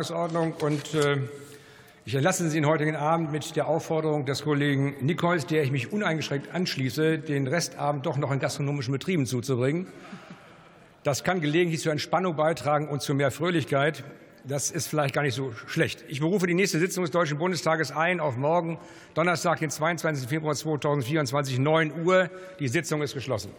Tagesordnung und äh, ich entlasse Sie den heutigen Abend mit der Aufforderung des Kollegen Nichols, der ich mich uneingeschränkt anschließe, den Restabend doch noch in gastronomischen Betrieben zuzubringen. Das kann gelegentlich zur Entspannung beitragen und zu mehr Fröhlichkeit. Das ist vielleicht gar nicht so schlecht. Ich berufe die nächste Sitzung des Deutschen Bundestages ein auf morgen, Donnerstag, den 22. Februar 2024, 9 Uhr. Die Sitzung ist geschlossen.